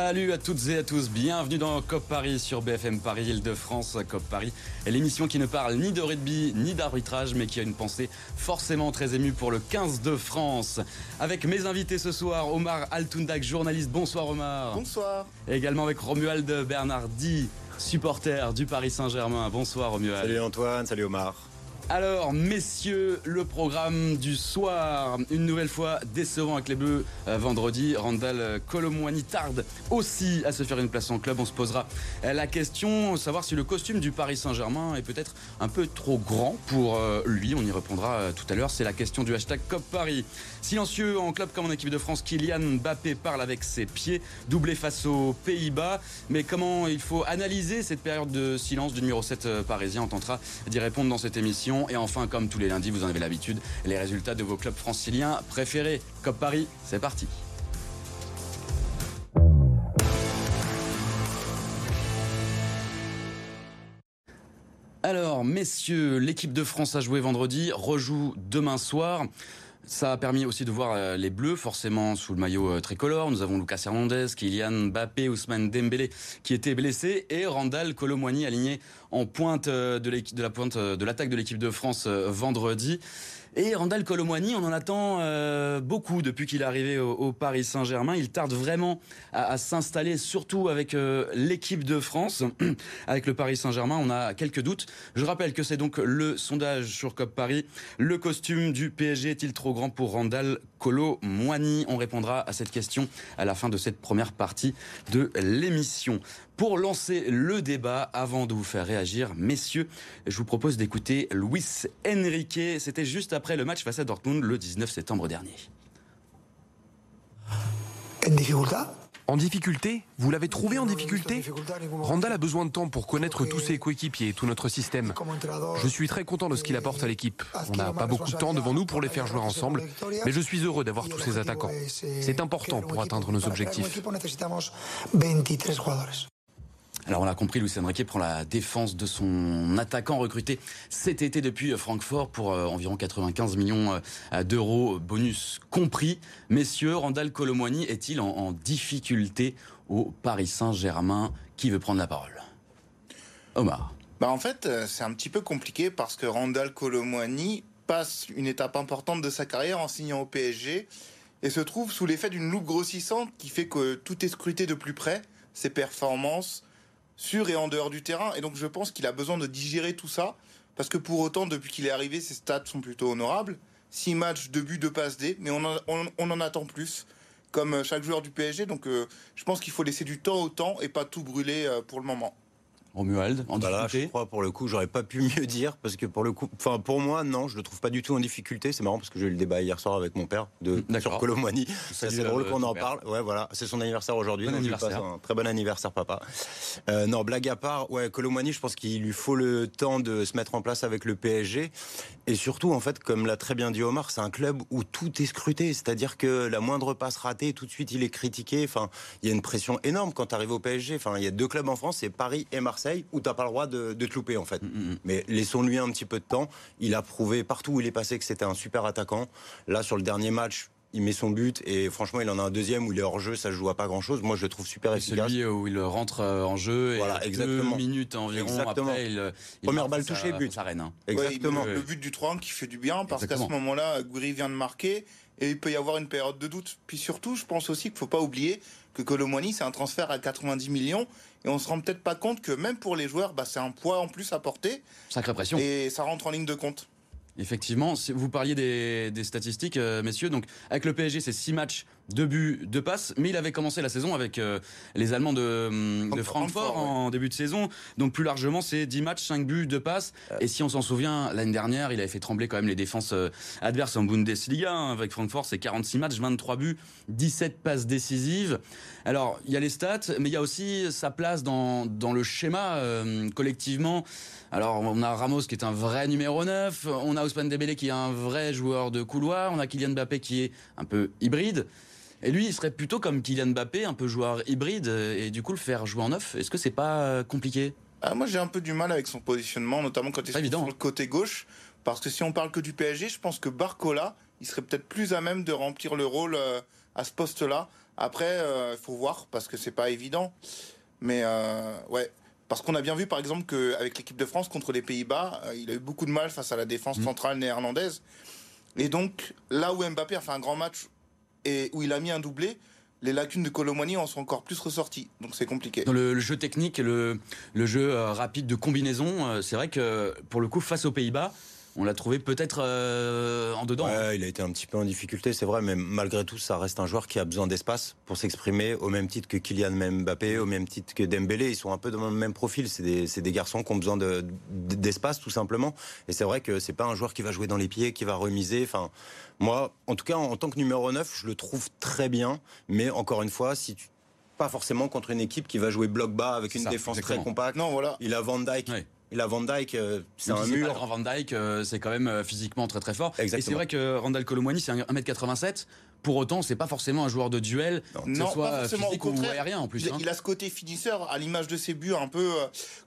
Salut à toutes et à tous, bienvenue dans COP Paris sur BFM Paris Île-de-France. COP Paris est l'émission qui ne parle ni de rugby ni d'arbitrage, mais qui a une pensée forcément très émue pour le 15 de France. Avec mes invités ce soir, Omar Altundak, journaliste. Bonsoir Omar. Bonsoir. Et également avec Romuald Bernardi, supporter du Paris Saint-Germain. Bonsoir Romuald. Salut Antoine, salut Omar. Alors, messieurs, le programme du soir, une nouvelle fois décevant avec les Bleus euh, vendredi. Randall Colomwani tarde aussi à se faire une place en club. On se posera euh, la question, savoir si le costume du Paris Saint-Germain est peut-être un peu trop grand pour euh, lui. On y répondra tout à l'heure. C'est la question du hashtag COP Paris. Silencieux en club comme en équipe de France, Kylian Mbappé parle avec ses pieds, doublé face aux Pays-Bas. Mais comment il faut analyser cette période de silence du numéro 7 parisien? On tentera d'y répondre dans cette émission. Et enfin, comme tous les lundis, vous en avez l'habitude, les résultats de vos clubs franciliens préférés. COP Paris, c'est parti. Alors, messieurs, l'équipe de France a joué vendredi, rejoue demain soir. Ça a permis aussi de voir euh, les Bleus, forcément sous le maillot euh, tricolore. Nous avons Lucas Hernandez, Kylian Mbappé, Ousmane Dembélé qui étaient blessés et Randall Colomwani aligné en pointe euh, de, de la pointe de l'attaque de l'équipe de France vendredi. Et Randall Colomwani, on en attend euh, beaucoup depuis qu'il est arrivé au, Paris Saint-Germain. Il tarde vraiment à, s'installer, surtout avec euh, l'équipe de France. avec le Paris Saint-Germain, on a quelques doutes. Je rappelle que c'est donc le sondage sur COP Paris. Le costume du PSG est-il trop grand pour Randall Colomwani On répondra à cette question à la fin de cette première partie de l'émission. Pour lancer le débat, avant de vous faire réagir, messieurs, je vous propose d'écouter Luis Enrique. C'était juste après le match face à Dortmund le 19 septembre dernier. Difficulté Vous l'avez trouvé en difficulté Randall a besoin de temps pour connaître tous ses coéquipiers et tout notre système. Je suis très content de ce qu'il apporte à l'équipe. On n'a pas beaucoup de temps devant nous pour les faire jouer ensemble, mais je suis heureux d'avoir tous ces attaquants. C'est important pour atteindre nos objectifs. Alors on l'a compris, Luis Enrique prend la défense de son attaquant recruté cet été depuis Francfort pour euh, environ 95 millions euh, d'euros, bonus compris. Messieurs, Randall Colomwani est-il en, difficulté au Paris Saint-Germain? Qui veut prendre la parole? Omar. Bah en fait, euh, c'est un petit peu compliqué parce que Randall Colomwani passe une étape importante de sa carrière en signant au PSG et se trouve sous l'effet d'une loupe grossissante qui fait que tout est scruté de plus près, ses performances, sur et en dehors du terrain. Et donc je pense qu'il a besoin de digérer tout ça. Parce que pour autant, depuis qu'il est arrivé, ses stats sont plutôt honorables. 6 matchs, 2 buts, 2 passes D. Mais on en, attend plus comme chaque joueur du PSG. Donc euh, je pense qu'il faut laisser du temps au temps et pas tout brûler euh, pour le moment. Romuald, en bah je crois pour le coup, j'aurais pas pu mieux dire parce que pour le coup, enfin pour moi, non, je le trouve pas du tout en difficulté. C'est marrant parce que j'ai eu le débat hier soir avec mon père de sur Colomwani. C'est drôle qu'on en parle. Ouais, voilà, c'est son anniversaire aujourd'hui. un très bon anniversaire, papa. Euh, non, blague à part, ouais, Colomwani, je pense qu'il lui faut le temps de se mettre en place avec le PSG et surtout, en fait, comme l'a très bien dit Omar, c'est un club où tout est scruté. C'est-à-dire que la moindre passe ratée, tout de suite, il est critiqué. Enfin, il y a une pression énorme quand tu arrives au PSG. Enfin, il y a deux clubs en France, c'est Paris et Marseille où tu n'as pas le droit de, te louper en fait. Mm, mm, mm. Mais laissons-lui un petit peu de temps. Il a prouvé partout où il est passé que c'était un super attaquant. Là, sur le dernier match, il met son but et franchement il en a un deuxième où il est hors jeu ça joue à pas grand chose moi je le trouve super efficace celui où il rentre euh, en jeu et voilà, exactement. deux minutes environ exactement. après il, première balle touchée but sa reine hein. exactement le but du 3 qui fait du bien parce qu'à ce moment là Goury vient de marquer et il peut y avoir une période de doute puis surtout je pense aussi qu'il faut pas oublier que Colomwani c'est un transfert à 90 millions et on se rend peut-être pas compte que même pour les joueurs, bah, c'est un poids en plus à porter. Sacrée pression. Et ça rentre en ligne de compte. Effectivement, vous parliez des, statistiques, euh, messieurs. Donc, avec le PSG, c'est 6 matchs, 2 buts, 2 passes. Mais il avait commencé la saison avec euh, les Allemands de, hum, Francfort, en début de saison. Donc, plus largement, c'est 10 matchs, 5 buts, 2 passes. Et si on s'en souvient, l'année dernière, il avait fait trembler quand même les défenses euh, adverses en Bundesliga. Hein, avec Francfort, c'est 46 matchs, 23 buts, 17 passes décisives. Alors, il y a les stats, mais il y a aussi sa place dans, dans le schéma collectivement. Alors, on a Ramos qui est un vrai numéro 9, on a Ousmane Dembélé qui est un vrai joueur de couloir, on a Kylian Mbappé qui est un peu hybride. Et lui, il serait plutôt comme Kylian Mbappé, un peu joueur hybride, et du coup le faire jouer en neuf, est-ce que c'est pas euh, compliqué? Ah, Moi j'ai un peu du mal avec son positionnement, notamment quand il est sur le côté gauche, parce que si on parle que du PSG, je pense que Barcola, il serait peut-être plus à même de remplir le rôle euh, à ce poste-là, Après, il faut voir parce que c'est pas évident. Mais ouais, parce qu'on a bien vu, par exemple, qu'avec l'équipe de France contre les Pays-Bas, euh, il a eu beaucoup de mal face à la défense mm. centrale néerlandaise. Et donc, là où Mbappé a fait un grand match et où il a mis un doublé, les lacunes de Colomani en sont encore plus ressorties. Donc c'est compliqué. Dans le, jeu technique, le, le jeu euh, rapide de combinaison, euh, c'est vrai que pour le coup, face aux Pays-Bas, on l'a trouvé peut-être euh, en dedans. Ouais, il a été un petit peu en difficulté, c'est vrai, mais malgré tout, ça reste un joueur qui a besoin d'espace pour s'exprimer, au même titre que Kylian Mbappé, au même titre que Dembélé. Ils sont un peu dans le même profil. C'est des, garçons qui ont besoin d'espace, tout simplement. Et c'est vrai que c'est pas un joueur qui va jouer dans les pieds, qui va remiser. Enfin, moi, en tout cas, en, tant que numéro 9, je le trouve très bien. Mais encore une fois, si tu pas forcément contre une équipe qui va jouer bloc bas avec une défense très compacte. Non, voilà. Il a Van Dyke. Et la Van Dyke, euh, c'est un mur. Pas Van Dyke, euh, c'est quand même euh, physiquement très très fort. Et c'est vrai que Randall Colomwani, c'est 1m87. Pour autant, c'est pas forcément un joueur de duel, non, que soit pas forcément, physique ou aérien en plus. Il, hein. il, a ce côté finisseur, à l'image de ses buts, un peu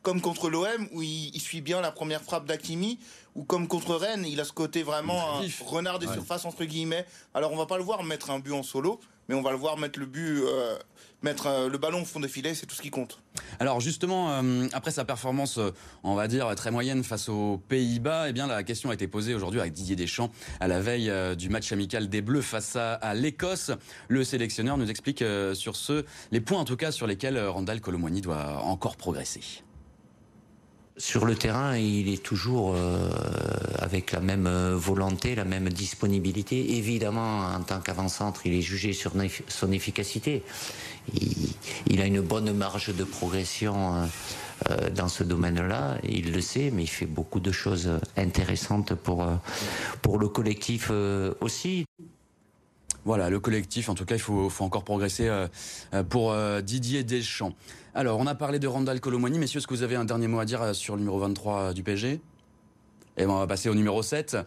comme contre l'OM, où il, suit bien la première frappe d'Akimi, ou comme contre Rennes, il a ce côté vraiment un renard des surfaces, entre guillemets. Alors on va pas le voir mettre un but en solo, mais on va le voir mettre le but mettre euh, le ballon au fond des filets, c'est tout ce qui compte. Alors justement, euh, après sa performance, euh, on va dire très moyenne face aux Pays-Bas, eh bien la question a été posée aujourd'hui avec Didier Deschamps à la veille du match amical des Bleus face à, l'Écosse. Le sélectionneur nous explique sur ce les points en tout cas sur lesquels Randall Colomwani doit encore progresser. Sur le terrain, il est toujours avec la même volonté, la même disponibilité. Évidemment, en tant qu'avant-centre, il est jugé sur son efficacité il, a une bonne marge de progression euh, euh, dans ce domaine-là. Il le sait, mais il fait beaucoup de choses intéressantes pour, euh, pour le collectif aussi. Voilà, le collectif, en tout cas, il faut, encore progresser pour Didier Deschamps. Alors, on a parlé de Randall Colomwani. Messieurs, est-ce que vous avez un dernier mot à dire sur le numéro 23 du PSG Et eh ben, on va passer au numéro 7.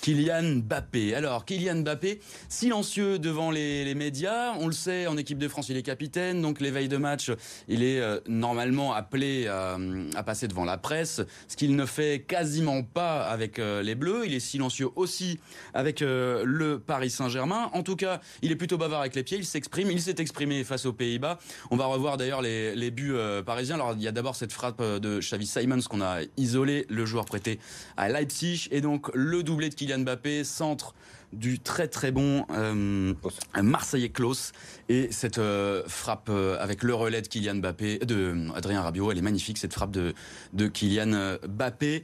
Kylian Mbappé. Alors, Kylian Mbappé, silencieux devant les, médias. On le sait, en équipe de France, il est capitaine. Donc, les veilles de match, il est euh, normalement appelé euh, à passer devant la presse. Ce qu'il ne fait quasiment pas avec euh, les Bleus. Il est silencieux aussi avec le Paris Saint-Germain. En tout cas, il est plutôt bavard avec les pieds. Il s'exprime. Il s'est exprimé face aux Pays-Bas. On va revoir d'ailleurs les, les, buts parisiens. Alors, il y a d'abord cette frappe de Xavi Simons qu'on a isolé, le joueur prêté à Leipzig. Et donc, le doublé de Kylian Kylian Mbappé, centre du très très bon euh, Marseillais Klaus. Et cette euh, frappe euh, avec le relais de Kylian Mbappé de Adrien Rabiot elle est magnifique cette frappe de de Kylian Mbappé.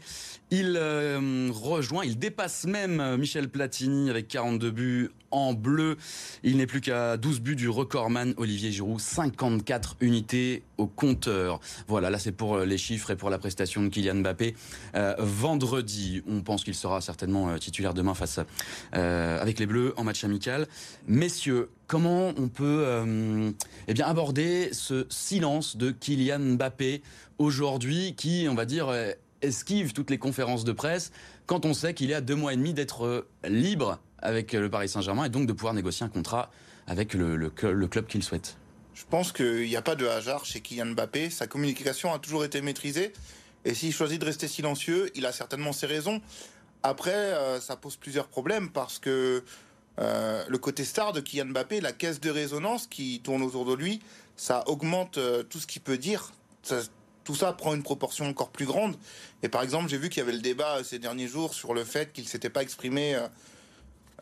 Il rejoint il dépasse même Michel Platini avec 42 buts en bleu. Il n'est plus qu'à 12 buts du recordman Olivier Giroud, 54 unités au compteur. Voilà, là c'est pour euh, les chiffres et pour la prestation de Kylian Mbappé. Euh, vendredi, on pense qu'il sera certainement euh, titulaire demain face avec les Bleus en match amical. Messieurs, comment on peut eh aborder ce silence de Kylian Mbappé aujourd'hui qui, on va dire, esquive toutes les conférences de presse quand on sait qu'il est à deux mois et demi d'être libre avec le Paris Saint-Germain et donc de pouvoir négocier un contrat avec le, club qu'il souhaite. Je pense qu'il n'y a pas de hasard chez Kylian Mbappé. Sa communication a toujours été maîtrisée. Et s'il choisit de rester silencieux, il a certainement ses raisons. Après, euh, ça pose plusieurs problèmes parce que euh, le côté star de Kylian Mbappé, la caisse de résonance qui tourne autour de lui, ça augmente euh, tout ce qu'il peut dire. tout ça prend une proportion encore plus grande. Et par exemple, j'ai vu qu'il y avait le débat ces derniers jours sur le fait qu'il s'était pas exprimé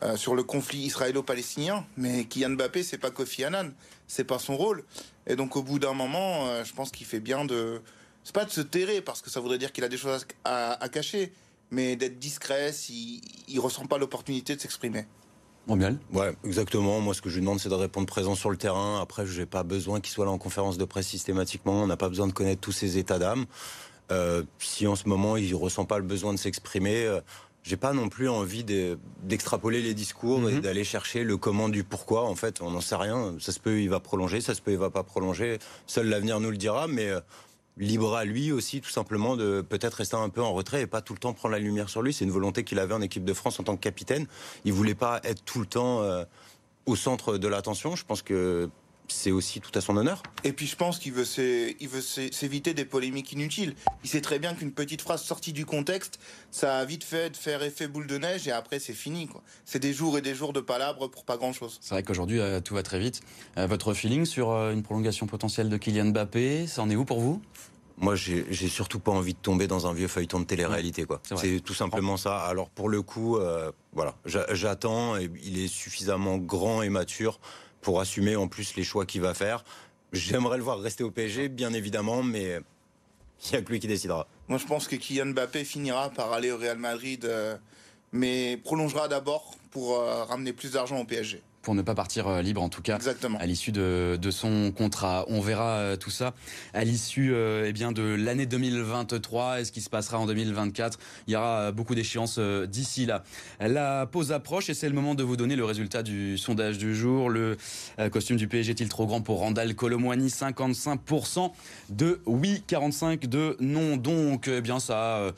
euh, sur le conflit israélo-palestinien, mais Kylian Mbappé, c'est pas Kofi Annan, c'est pas son rôle. Et donc au bout d'un moment, euh, je pense qu'il fait bien de, c'est pas de se terrer parce que ça voudrait dire qu'il a des choses à, cacher, mais d'être discret s'il il ressent pas l'opportunité de s'exprimer. bien. Ouais, exactement. Moi, ce que je lui demande, c'est de répondre présent sur le terrain. Après, je n'ai pas besoin qu'il soit là en conférence de presse systématiquement. On n'a pas besoin de connaître tous ses états d'âme. Euh, si en ce moment il ressent pas le besoin de s'exprimer, j'ai pas non plus envie d'extrapoler les discours et mhm. d'aller chercher le comment du pourquoi. En fait, on n'en sait rien. Ça se peut, il va prolonger, ça se peut, il va pas prolonger. Seul l'avenir nous le dira, mais euh, libre à lui aussi, tout simplement, de peut-être rester un peu en retrait et pas tout le temps prendre la lumière sur lui. C'est une volonté qu'il avait en équipe de France en tant que capitaine. Il voulait pas être tout le temps euh, au centre de l'attention. Je pense que c'est aussi tout à son honneur. Et puis je pense qu'il veut s'éviter des polémiques inutiles. Il sait très bien qu'une petite phrase sortie du contexte, ça a vite fait de faire effet boule de neige et après c'est fini. C'est des jours et des jours de palabres pour pas grand-chose. C'est vrai qu'aujourd'hui euh, tout va très vite. Euh, votre feeling sur euh, une prolongation potentielle de Kylian Mbappé, ça en est où pour vous? Moi, j'ai surtout pas envie de tomber dans un vieux feuilleton de télé-réalité, quoi. C'est tout simplement ça. Alors, pour le coup, voilà, j'attends. Il est suffisamment grand et mature pour assumer en plus les choix qu'il va faire. J'aimerais le voir rester au PSG, bien évidemment, mais il n'y a que lui qui décidera. Moi, je pense que Kylian Mbappé finira par aller au Real Madrid, euh, mais prolongera d'abord pour euh, ramener plus d'argent au PSG pour ne pas partir euh, libre en tout cas à l'issue de, son contrat. On verra euh, tout ça à l'issue euh, eh bien de l'année 2023 et ce qui se passera en 2024. Il y aura beaucoup d'échéances d'ici là. La pause approche et c'est le moment de vous donner le résultat du sondage du jour. Le costume du PSG est-il trop grand pour Randall Colomwani? 55% de oui, 45 de non. Donc eh bien ça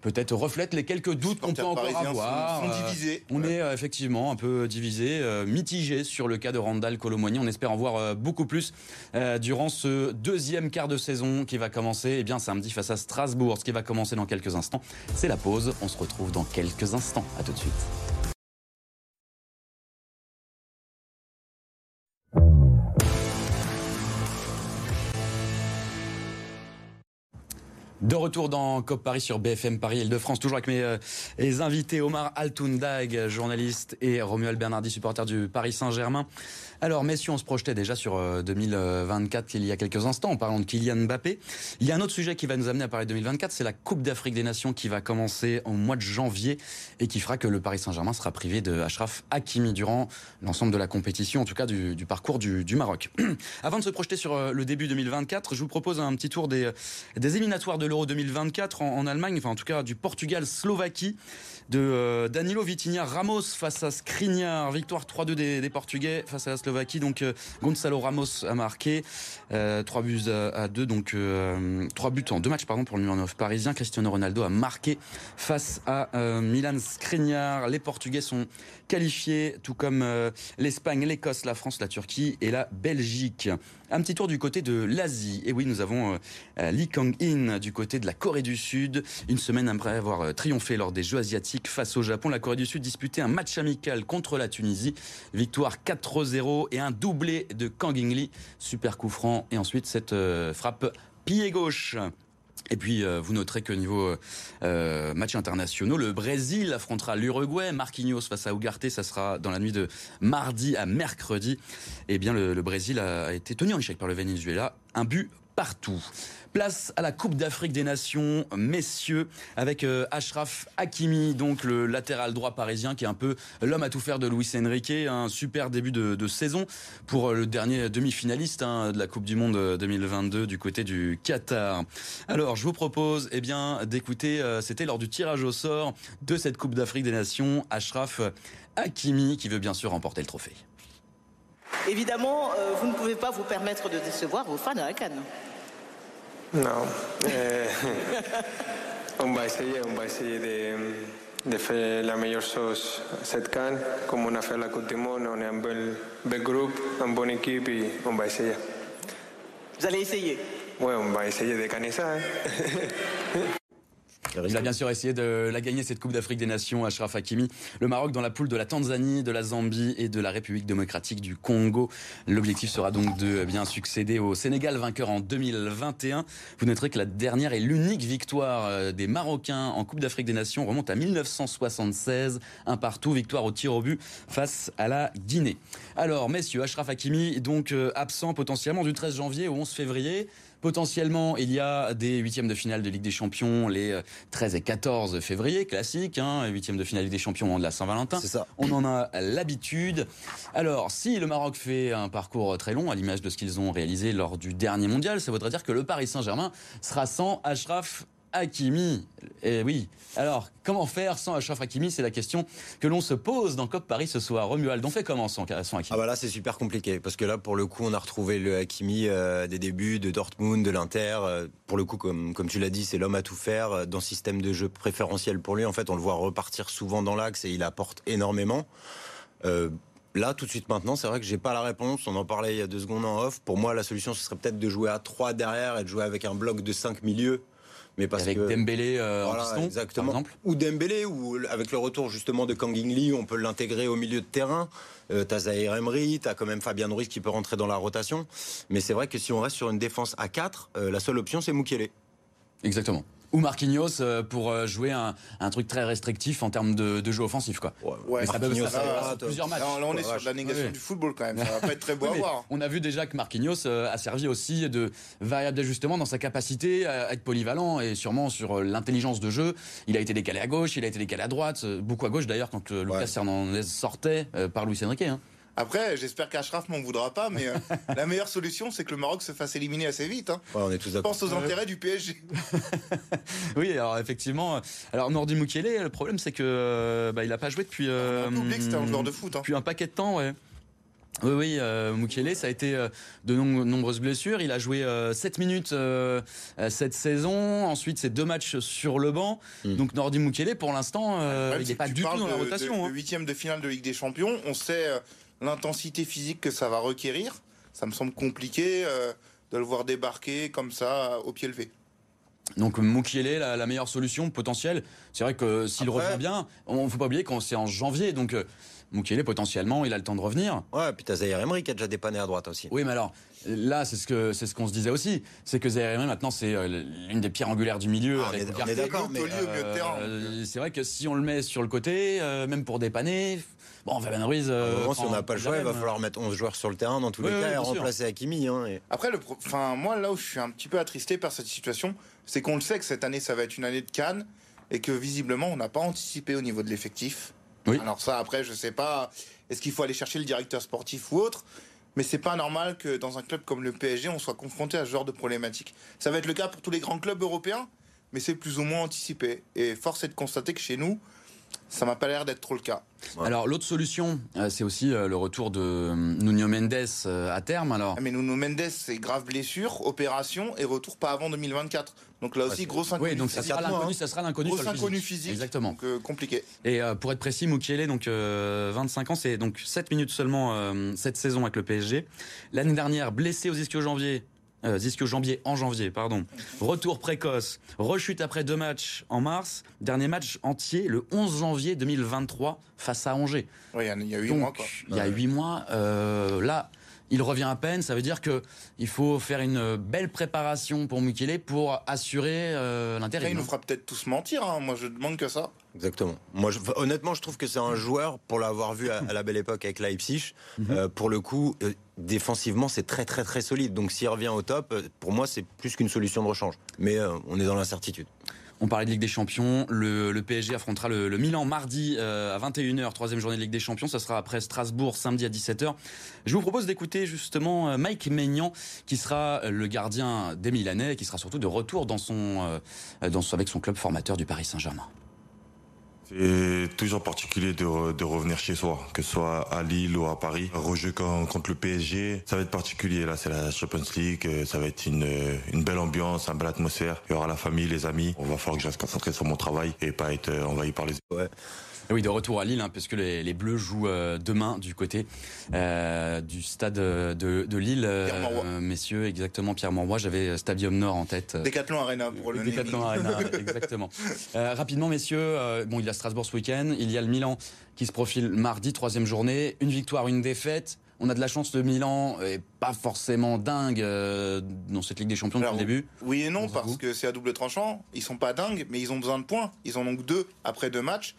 peut-être reflète les quelques doutes qu'on peut encore avoir. Sont, divisés. On est effectivement un peu divisé, mitigé sur le cas de Randall Colomwani. On espère en voir euh, beaucoup plus euh, durant ce deuxième quart de saison qui va commencer eh bien samedi face à Strasbourg. Ce qui va commencer dans quelques instants, c'est la pause. On se retrouve dans quelques instants. À tout de suite. De retour dans COP Paris sur BFM Paris Île-de-France, toujours avec mes euh, invités Omar Altoundag, journaliste, et Romuald Bernardi, supporter du Paris Saint-Germain. Alors, messieurs, on se projetait déjà sur 2024 euh, il y a quelques instants en parlant de Kylian Mbappé. Il y a un autre sujet qui va nous amener à parler de 2024, c'est la Coupe d'Afrique des Nations qui va commencer au mois de janvier et qui fera que le Paris Saint-Germain sera privé de Ashraf Hakimi durant l'ensemble de la compétition, en tout cas du, parcours du, Maroc. Avant de se projeter sur euh, le début 2024, je vous propose un petit tour des éliminatoires de l'Euro 2024 en, en Allemagne, enfin en tout cas du Portugal-Slovaquie de euh, Danilo Vitinha Ramos face à Skriniar. Victoire 3-2 des, Portugais face à la Slovaquie. Donc euh, Gonzalo Ramos a marqué 3 euh, buts à, 2, donc 3 buts en 2 matchs pardon, pour le numéro 9 parisien. Cristiano Ronaldo a marqué face à Milan Skriniar. Les Portugais sont qualifiés, tout comme l'Espagne, l'Écosse, la France, la Turquie et la Belgique. Un petit tour du côté de l'Asie. Et oui, nous avons Lee Kang-in du côté de la Corée du Sud. Une semaine après avoir triomphé lors des Jeux asiatiques face au Japon. La Corée du Sud disputait un match amical contre la Tunisie. Victoire 4-0 et un doublé de Kang In Super coup franc. Et ensuite, cette euh, frappe pied gauche. Et puis, euh, vous noterez que niveau euh, match internationaux, le Brésil affrontera l'Uruguay. Marquinhos face à Ugarte, ça sera dans la nuit de mardi à mercredi. Eh bien, le Brésil a été tenu en échec par le Venezuela. Un but partout. Place à la Coupe d'Afrique des Nations, messieurs, avec euh, Ashraf Hakimi, donc le latéral droit parisien, qui est un peu l'homme à tout faire de Luis Enrique. Un super début de, saison pour euh, le dernier demi-finaliste hein, de la Coupe du Monde 2022 euh, du côté du Qatar. Alors, je vous propose eh bien, d'écouter, c'était lors du tirage au sort de cette Coupe d'Afrique des Nations, Ashraf Hakimi, qui veut bien sûr remporter le trophée. Évidemment, vous ne pouvez pas vous permettre de décevoir vos fans à la Cannes. Non. Eh, on va essayer, on va essayer de, de faire la meilleure chose cette canne. Comme on a fait la Coupe du Monde, on est un bon, bon groupe, une bonne équipe et on va essayer. Vous allez essayer Oui, on va essayer de gagner ça. Il a bien sûr essayé de la gagner cette Coupe d'Afrique des Nations, Ashraf Hakimi. Le Maroc dans la poule de la Tanzanie, de la Zambie et de la République démocratique du Congo. L'objectif sera donc de bien succéder au Sénégal, vainqueur en 2021. Vous noterez que la dernière et l'unique victoire euh, des Marocains en Coupe d'Afrique des Nations remonte à 1976. Un partout, victoire au tir au but face à la Guinée. Alors, messieurs, Ashraf Hakimi, donc euh, absent potentiellement du 13 janvier au 11 février. Potentiellement, il y a des huitièmes de finale de Ligue des Champions les 13 euh, et 14 février, classique, hein, huitièmes de finale de Ligue des Champions de la Saint-Valentin. C'est ça. On en a l'habitude. Alors, si le Maroc fait un parcours très long, à l'image de ce qu'ils ont réalisé lors du dernier mondial, ça voudrait dire que le Paris Saint-Germain sera sans Ashraf Hakimi. Eh oui. Alors, comment faire sans Achraf Hakimi? C'est la question que l'on se pose dans COP Paris ce soir. Romuald, on fait comment sans, Hakimi? Ah bah là, c'est super compliqué parce que là, pour le coup, on a retrouvé le Hakimi euh, des débuts de Dortmund, de l'Inter. Euh, pour le coup, comme, comme tu l'as dit, c'est l'homme à tout faire euh, dans système de jeu préférentiel pour lui. En fait, on le voit repartir souvent dans l'axe et il apporte énormément Là, tout de suite maintenant, c'est vrai que j'ai pas la réponse. On en parlait il y a deux secondes en off. Pour moi, la solution, ce serait peut-être de jouer à 3 derrière et de jouer avec un bloc de 5 milieux. Mais parce avec Dembélé euh, en piston, exactement. par exemple Ou Dembélé, ou avec le retour justement de Kangin Lee, on peut l'intégrer au milieu de terrain. Euh, t'as Zahir Emery, t'as quand même Fabien Ruiz qui peut rentrer dans la rotation. Mais c'est vrai que si on reste sur une défense à 4, euh, la seule option, c'est Mukele. Exactement ou Marquinhos euh, pour euh, jouer un, truc très restrictif en termes de, jeu offensif. Quoi. Ouais, ça peut ça, plusieurs matchs. là, on est sur la négation du football quand même. Ça va pas être très beau à voir. On a vu déjà que Marquinhos euh, a servi aussi de variable d'ajustement dans sa capacité à être polyvalent et sûrement sur l'intelligence de jeu. Il a été décalé à gauche, il a été décalé à droite, beaucoup à gauche d'ailleurs quand Lucas Hernandez sortait par Luis Enrique. Hein. Après, j'espère qu'Ashraf m'en voudra pas, mais euh, la meilleure solution, c'est que le Maroc se fasse éliminer assez vite. Hein. on est tous d'accord. Pense aux intérêts du PSG. oui, alors effectivement. Alors Nordi Mukiele, le problème, c'est que euh, bah, il n'a pas joué depuis. Euh, on a oublié que c'était un joueur de foot. Hein. Depuis un paquet de temps, ouais. Oui, oui, euh, Mukiele, ça a été de nombreuses blessures. Il a joué 7 minutes cette saison. Ensuite, c'est deux matchs sur le banc. Hmm. Donc, Nordi Mukiele, pour l'instant, il n'est pas du tout dans la rotation. Le hein. huitième de finale de Ligue des Champions, on sait l'intensité physique que ça va requérir, ça me semble compliqué euh, de le voir débarquer comme ça au pied levé. Donc Mukiele, la, la meilleure solution potentielle. C'est vrai que s'il revient bien, on ne faut pas oublier qu'on c'est en janvier, donc euh, Mukiele potentiellement, il a le temps de revenir. Ouais, puis t'as Zaire Emery qui a déjà dépanné à droite aussi. Oui, mais alors là, c'est ce que c'est ce qu'on se disait aussi, c'est que Zaire Emery maintenant c'est euh, l'une des pierres angulaires du milieu. Ah, on est, d'accord, mais c'est vrai que si on le met sur le côté, même pour dépanner, Bon, Fabien Ruiz. Euh, si on n'a pas le choix, il va falloir mettre 11 joueurs sur le terrain dans tous les cas et remplacer Hakimi. Hein, Après, le, enfin, moi, là où je suis un petit peu attristé par cette situation, c'est qu'on le sait que cette année, ça va être une année de Cannes et que visiblement, on n'a pas anticipé au niveau de l'effectif. Oui. Alors ça, après, je sais pas, est-ce qu'il faut aller chercher le directeur sportif ou autre mais c'est pas normal que dans un club comme le PSG, on soit confronté à ce genre de problématique. Ça va être le cas pour tous les grands clubs européens, mais c'est plus ou moins anticipé. Et force est de constater que chez nous, ça m'a pas l'air d'être trop le cas. Alors l'autre solution, euh, c'est aussi euh, le retour de euh, Nuno Mendes à terme. Alors. Ah, mais Nuno Mendes, c'est grave blessure, opération et retour pas avant 2024. Donc là aussi, gros inconnu. Oui, donc ça sera l'inconnu, ça sera l'inconnu. Inconnu physique. Exactement. Donc compliqué. Et pour être précis, Mukiele, donc 25 ans, c'est donc 7 minutes seulement cette saison avec le PSG. L'année dernière, blessé aux ischio-janvier, euh, Jambier en janvier, pardon. Retour précoce, rechute après deux matchs en mars, dernier match entier le 11 janvier 2023 face à Angers. Oui, il y a huit mois. Il y a huit mois. Euh, là, il revient à peine. Ça veut dire que il faut faire une belle préparation pour Mukele pour assurer euh, l'intérêt. Il nous fera peut-être tous mentir. Hein. Moi, je demande que ça. Exactement. Moi, honnêtement, je trouve que c'est un joueur, pour l'avoir vu à, la belle époque avec Leipzig, mhm. euh, pour le coup, euh, défensivement, c'est très, très, très solide. Donc, s'il revient au top, pour moi, c'est plus qu'une solution de rechange. Mais on est dans l'incertitude. On parlait de Ligue des Champions. Le, PSG affrontera le, Milan mardi euh, à 21h, troisième journée de Ligue des Champions. Ça sera après Strasbourg samedi à 17h. Je vous propose d'écouter justement euh, Mike Maignan, qui sera le gardien des Milanais et qui sera surtout de retour dans son, euh, dans, avec son club formateur du Paris Saint-Germain. C'est toujours particulier de, de, revenir chez soi, que ce soit à Lille ou à Paris. Rejeu contre le PSG, ça va être particulier. Là, c'est la Champions League, euh, ça va être une, euh, une belle ambiance, une belle atmosphère. Il y aura la famille, les amis. On va falloir que je reste concentré sur mon travail et pas être envahi par les... Ouais. Oui, de retour à Lille, hein, puisque les, les, Bleus jouent euh, demain du côté euh, du stade de, de Lille. Euh, messieurs, exactement, Pierre Mauroy. J'avais Stadium Nord en tête. Décathlon Arena pour le Décathlon Arena, exactement. rapidement, messieurs, bon, il y a Strasbourg ce week-end. Il y a le Milan qui se profile mardi, troisième journée. Une victoire, une défaite. On a de la chance, le Milan est pas forcément dingue dans cette Ligue des Champions depuis le début. Oui et non, parce que c'est à double tranchant. Ils sont pas dingues, mais ils ont besoin de points. Ils en ont deux après deux matchs.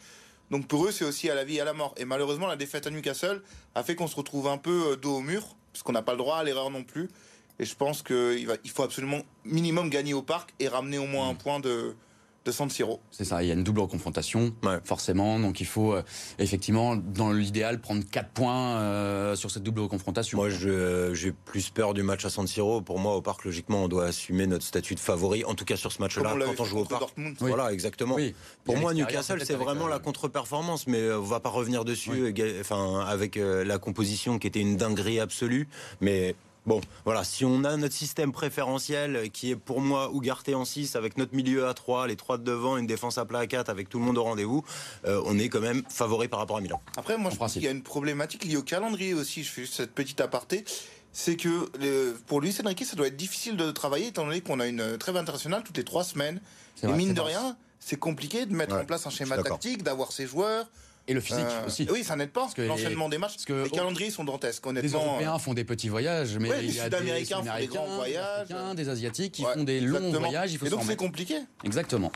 Donc pour eux, c'est aussi à la vie et à la mort. Et malheureusement, la défaite à Newcastle a fait qu'on se retrouve un peu euh, dos au mur, puisqu'on n'a pas le droit à l'erreur non plus. Et je pense qu'il faut absolument minimum gagner au parc et ramener au moins un mm. point de, de San Siro. C'est ça, il y a une double confrontation, forcément. Donc il faut euh, effectivement, dans l'idéal, prendre 4 points euh, sur cette double confrontation. Moi, j'ai plus peur du match à San Siro. Pour moi, au parc, logiquement, on doit assumer notre statut de favori, en tout cas sur ce match-là, quand on joue au parc. Voilà, exactement. Pour moi, Newcastle, c'est vraiment la contre-performance, mais euh, on va pas revenir dessus. Enfin, avec la composition qui était une dinguerie absolue, mais Bon, voilà, si on a notre système préférentiel qui est pour moi Ougarté en 6 avec notre milieu à 3, les trois de devant, une défense à plat à 4 avec tout le monde au rendez-vous, euh, on est quand même favori par rapport à Milan. Après, moi je pense qu'il y a une problématique liée au calendrier aussi, je fais cette petite aparté c'est que pour Luis Enrique, ça doit être difficile de travailler étant donné qu'on a une trêve internationale toutes les trois semaines. Et mine de rien, c'est compliqué de mettre en place un schéma tactique, d'avoir ses joueurs. Et le physique euh, aussi. Oui, ça n'aide pas. L'enchaînement des matchs. Parce que les calendriers sont dantesques, honnêtement. Les Européens font des petits voyages, mais il y a des Sud-Américains font des grands voyages. Des Asiatiques qui font des longs voyages. Il faut Et donc c'est compliqué. Exactement.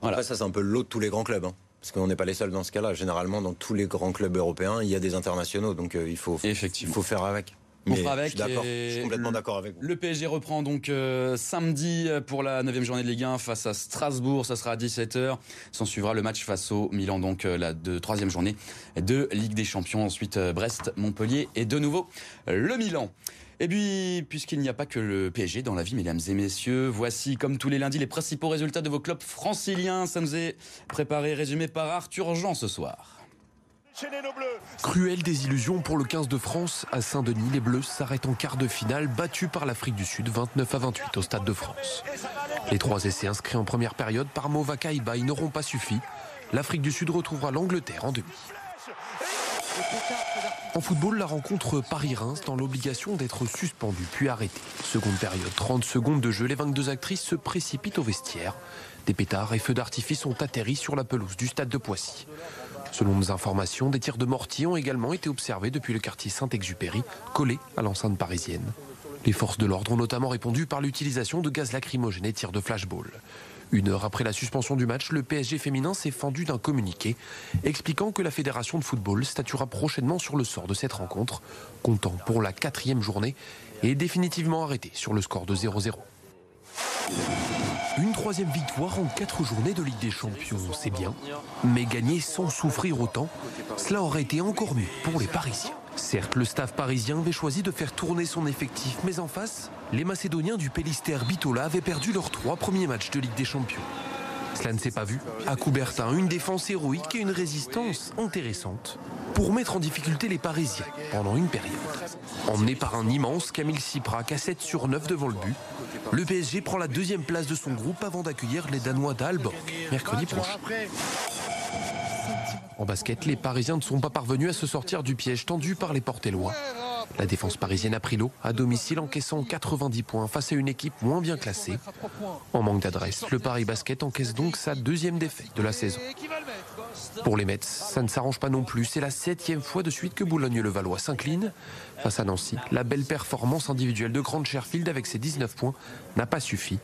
Voilà. Après, ça, c'est un peu l'eau de tous les grands clubs. Hein. Parce qu'on n'est pas les seuls dans ce cas-là. Généralement, dans tous les grands clubs européens, il y a des internationaux. Donc euh, il, faut, il faut faire avec. On fera avec. Je suis, complètement d'accord avec vous. Le PSG reprend donc euh, samedi pour la 9 journée de Ligue 1 face à Strasbourg. Ça sera à 17h. S'en suivra le match face au Milan, donc euh, la troisième journée de Ligue des Champions. Ensuite, euh, Brest, Montpellier et de nouveau le Milan. Et puis, puisqu'il n'y a pas que le PSG dans la vie, mesdames et messieurs, voici, comme tous les lundis, les principaux résultats de vos clubs franciliens. Ça nous est préparé, résumé par Arthur Jean ce soir. Cruelle désillusion pour le 15 de France. À Saint-Denis, les Bleus s'arrêtent en quart de finale, battus par l'Afrique du Sud 29 à 28 au Stade de France. Les trois essais inscrits en première période par Movaka ils n'auront pas suffi. L'Afrique du Sud retrouvera l'Angleterre en demi. En football, la rencontre Paris-Reims dans l'obligation d'être suspendue puis arrêtée. Seconde période, 30 secondes de jeu, les 22 actrices se précipitent au vestiaire. Des pétards et feux d'artifice ont atterri sur la pelouse du stade de Poissy. Selon nos informations, des tirs de mortier ont également été observés depuis le quartier Saint-Exupéry, collé à l'enceinte parisienne. Les forces de l'ordre ont notamment répondu par l'utilisation de gaz lacrymogène et tirs de flashball. Une heure après la suspension du match, le PSG féminin s'est fendu d'un communiqué expliquant que la fédération de football statuera prochainement sur le sort de cette rencontre, comptant pour la quatrième journée et définitivement arrêté sur le score de 0-0. Troisième victoire en quatre journées de Ligue des Champions, c'est bien. Mais gagner sans souffrir autant, cela aurait été encore mieux pour les Parisiens. Certes, le staff parisien avait choisi de faire tourner son effectif, mais en face, les Macédoniens du Pélister Bitola avaient perdu leurs trois premiers matchs de Ligue des Champions. Cela ne s'est pas vu. À Coubertin, une défense héroïque et une résistance intéressante pour mettre en difficulté les Parisiens pendant une période. Emmené par un immense Camille Siprak à 7 sur 9 devant le but, le PSG prend la deuxième place de son groupe avant d'accueillir les Danois d'Alborg mercredi prochain. En basket, les Parisiens ne sont pas parvenus à se sortir du piège tendu par les Portellois. La défense parisienne a pris l'eau à domicile encaissant 90 points face à une équipe moins bien classée. En manque d'adresse, le Paris Basket encaisse donc sa deuxième défaite de la saison. Pour les Mets, ça ne s'arrange pas non plus. C'est la septième fois de suite que Boulogne-le-Valois s'incline. Face à Nancy, la belle performance individuelle de Grande Sherfield avec ses 19 points n'a pas suffi.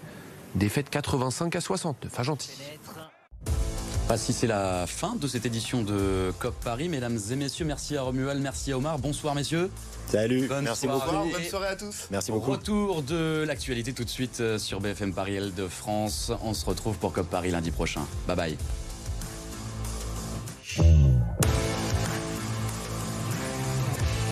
Défaite 85 à 69 à Gentilly. Voici, c'est la fin de cette édition de COP Paris. Mesdames et messieurs, merci à Romuald, merci à Omar. Bonsoir, messieurs. Salut, merci beaucoup. Bonne soirée à tous. Merci beaucoup. Retour de l'actualité tout de suite euh, sur BFM Paris L de France. On se retrouve pour COP Paris lundi prochain. Bye bye. Mm-hmm.